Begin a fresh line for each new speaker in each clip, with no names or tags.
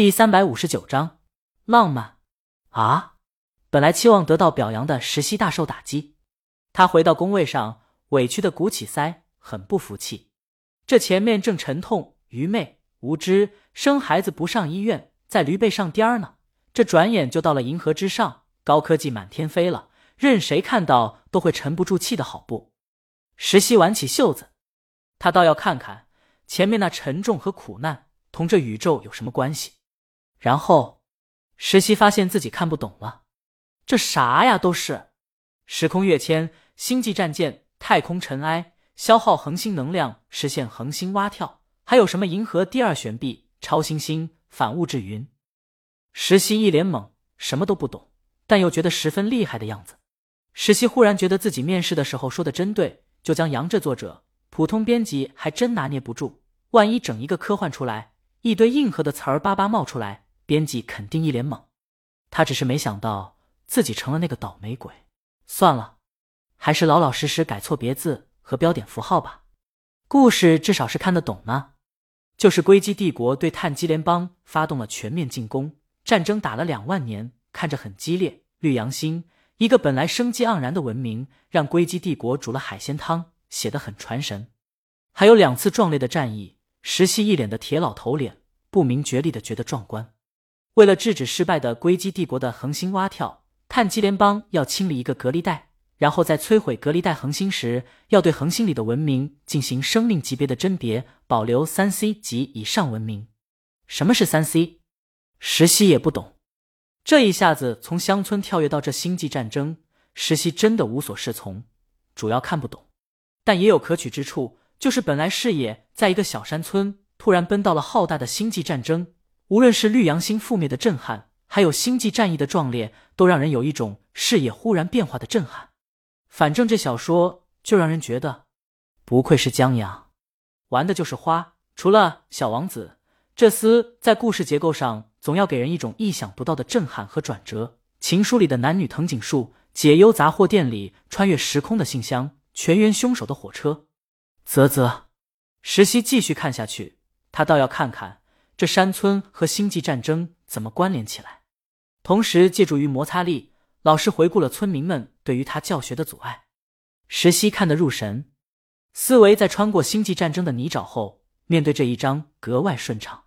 第三百五十九章，浪漫啊！本来期望得到表扬的石溪大受打击，他回到工位上，委屈的鼓起腮，很不服气。这前面正沉痛、愚昧、无知，生孩子不上医院，在驴背上颠儿呢，这转眼就到了银河之上，高科技满天飞了，任谁看到都会沉不住气的好不？石溪挽起袖子，他倒要看看前面那沉重和苦难同这宇宙有什么关系。然后，石溪发现自己看不懂了，这啥呀？都是时空跃迁、星际战舰、太空尘埃、消耗恒星能量、实现恒星蛙跳，还有什么银河第二悬臂、超新星、反物质云？石溪一脸懵，什么都不懂，但又觉得十分厉害的样子。石溪忽然觉得自己面试的时候说的真对，就将杨这作者、普通编辑还真拿捏不住，万一整一个科幻出来，一堆硬核的词儿叭叭冒出来。编辑肯定一脸懵，他只是没想到自己成了那个倒霉鬼。算了，还是老老实实改错别字和标点符号吧。故事至少是看得懂呢。就是硅基帝国对碳基联邦发动了全面进攻，战争打了两万年，看着很激烈。绿洋星一个本来生机盎然的文明，让硅基帝国煮了海鲜汤，写得很传神。还有两次壮烈的战役，石溪一脸的铁老头脸，不明觉厉的觉得壮观。为了制止失败的硅基帝国的恒星蛙跳，碳基联邦要清理一个隔离带，然后在摧毁隔离带恒星时，要对恒星里的文明进行生命级别的甄别，保留三 C 及以上文明。什么是三 C？石溪也不懂。这一下子从乡村跳跃到这星际战争，石溪真的无所适从，主要看不懂，但也有可取之处，就是本来视野在一个小山村，突然奔到了浩大的星际战争。无论是绿洋星覆灭的震撼，还有星际战役的壮烈，都让人有一种视野忽然变化的震撼。反正这小说就让人觉得，不愧是江阳，玩的就是花。除了小王子，这厮在故事结构上总要给人一种意想不到的震撼和转折。情书里的男女藤井树，解忧杂货店里穿越时空的信箱，全员凶手的火车。啧啧，石溪继续看下去，他倒要看看。这山村和星际战争怎么关联起来？同时，借助于摩擦力，老师回顾了村民们对于他教学的阻碍。石溪看得入神，思维在穿过星际战争的泥沼后，面对这一章格外顺畅。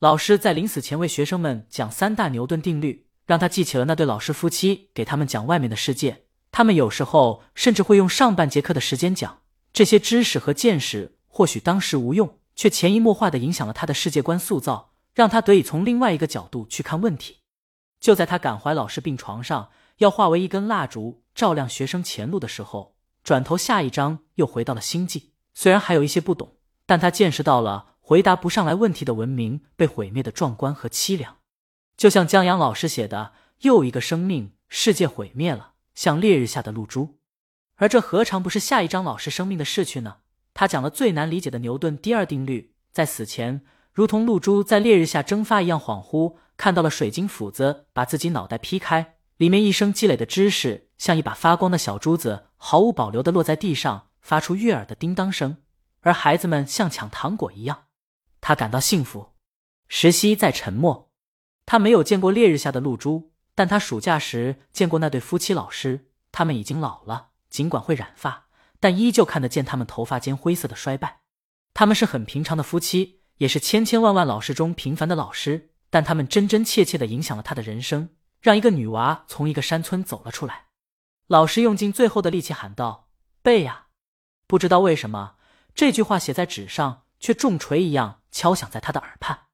老师在临死前为学生们讲三大牛顿定律，让他记起了那对老师夫妻给他们讲外面的世界。他们有时候甚至会用上半节课的时间讲这些知识和见识，或许当时无用。却潜移默化的影响了他的世界观塑造，让他得以从另外一个角度去看问题。就在他感怀老师病床上，要化为一根蜡烛照亮学生前路的时候，转头下一章又回到了星际。虽然还有一些不懂，但他见识到了回答不上来问题的文明被毁灭的壮观和凄凉。就像江阳老师写的，又一个生命世界毁灭了，像烈日下的露珠。而这何尝不是下一章老师生命的逝去呢？他讲了最难理解的牛顿第二定律，在死前如同露珠在烈日下蒸发一样恍惚，看到了水晶斧子把自己脑袋劈开，里面一生积累的知识像一把发光的小珠子，毫无保留的落在地上，发出悦耳的叮当声，而孩子们像抢糖果一样，他感到幸福。石溪在沉默，他没有见过烈日下的露珠，但他暑假时见过那对夫妻老师，他们已经老了，尽管会染发。但依旧看得见他们头发间灰色的衰败。他们是很平常的夫妻，也是千千万万老师中平凡的老师。但他们真真切切的影响了他的人生，让一个女娃从一个山村走了出来。老师用尽最后的力气喊道：“背呀！”不知道为什么，这句话写在纸上，却重锤一样敲响在他的耳畔。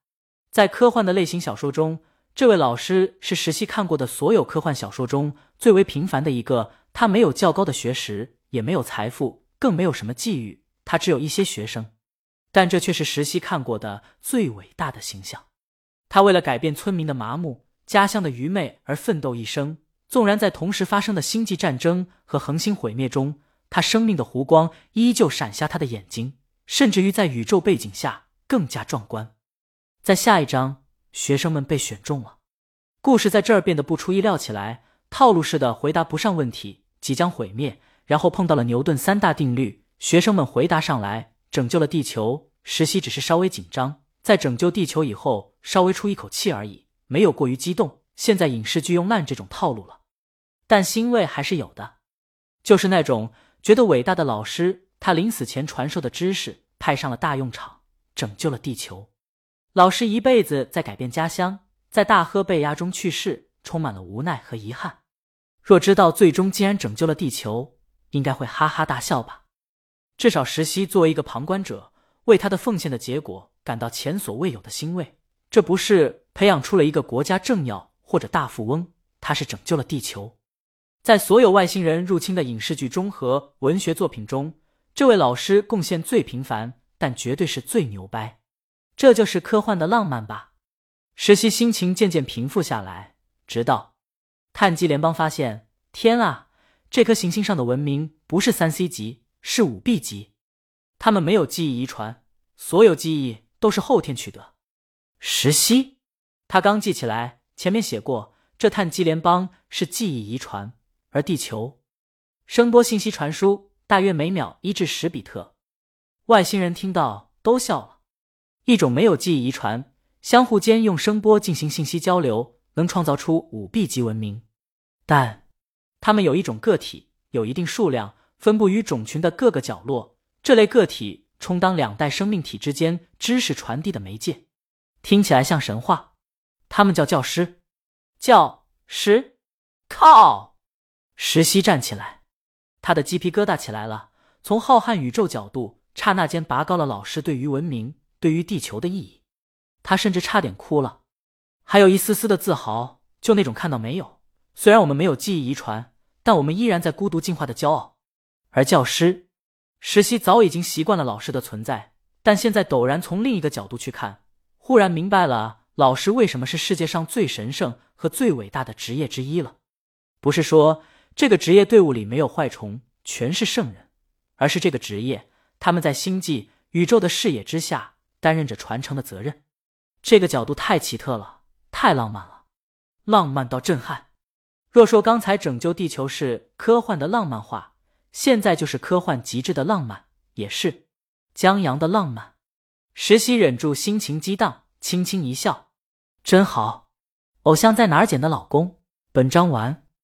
在科幻的类型小说中，这位老师是石溪看过的所有科幻小说中最为平凡的一个。他没有较高的学识。也没有财富，更没有什么际遇，他只有一些学生，但这却是石溪看过的最伟大的形象。他为了改变村民的麻木、家乡的愚昧而奋斗一生，纵然在同时发生的星际战争和恒星毁灭中，他生命的弧光依旧闪瞎他的眼睛，甚至于在宇宙背景下更加壮观。在下一章，学生们被选中了，故事在这儿变得不出意料起来，套路式的回答不上问题，即将毁灭。然后碰到了牛顿三大定律，学生们回答上来，拯救了地球。实习只是稍微紧张，在拯救地球以后，稍微出一口气而已，没有过于激动。现在影视剧用烂这种套路了，但欣慰还是有的，就是那种觉得伟大的老师，他临死前传授的知识派上了大用场，拯救了地球。老师一辈子在改变家乡，在大喝被压中去世，充满了无奈和遗憾。若知道最终竟然拯救了地球，应该会哈哈大笑吧？至少石溪作为一个旁观者，为他的奉献的结果感到前所未有的欣慰。这不是培养出了一个国家政要或者大富翁，他是拯救了地球。在所有外星人入侵的影视剧中和文学作品中，这位老师贡献最平凡，但绝对是最牛掰。这就是科幻的浪漫吧？石溪心情渐渐平复下来，直到碳基联邦发现，天啊，这颗行星上的文明不是三 C 级，是五 B 级。他们没有记忆遗传，所有记忆都是后天取得。石溪，他刚记起来，前面写过，这碳基联邦是记忆遗传，而地球，声波信息传输大约每秒一至十比特。外星人听到都笑了。一种没有记忆遗传，相互间用声波进行信息交流，能创造出五 B 级文明。但他们有一种个体，有一定数量，分布于种群的各个角落。这类个体充当两代生命体之间知识传递的媒介，听起来像神话。他们叫教师，教师。靠！石溪站起来，他的鸡皮疙瘩起来了。从浩瀚宇宙角度，刹那间拔高了老师对于文明。对于地球的意义，他甚至差点哭了，还有一丝丝的自豪，就那种看到没有？虽然我们没有记忆遗传，但我们依然在孤独进化的骄傲。而教师石溪早已经习惯了老师的存在，但现在陡然从另一个角度去看，忽然明白了老师为什么是世界上最神圣和最伟大的职业之一了。不是说这个职业队伍里没有坏虫，全是圣人，而是这个职业他们在星际宇宙的视野之下。担任着传承的责任，这个角度太奇特了，太浪漫了，浪漫到震撼。若说刚才拯救地球是科幻的浪漫化，现在就是科幻极致的浪漫，也是江阳的浪漫。石溪忍住心情激荡，轻轻一笑：“真好，偶像在哪儿捡的老公？”本章完。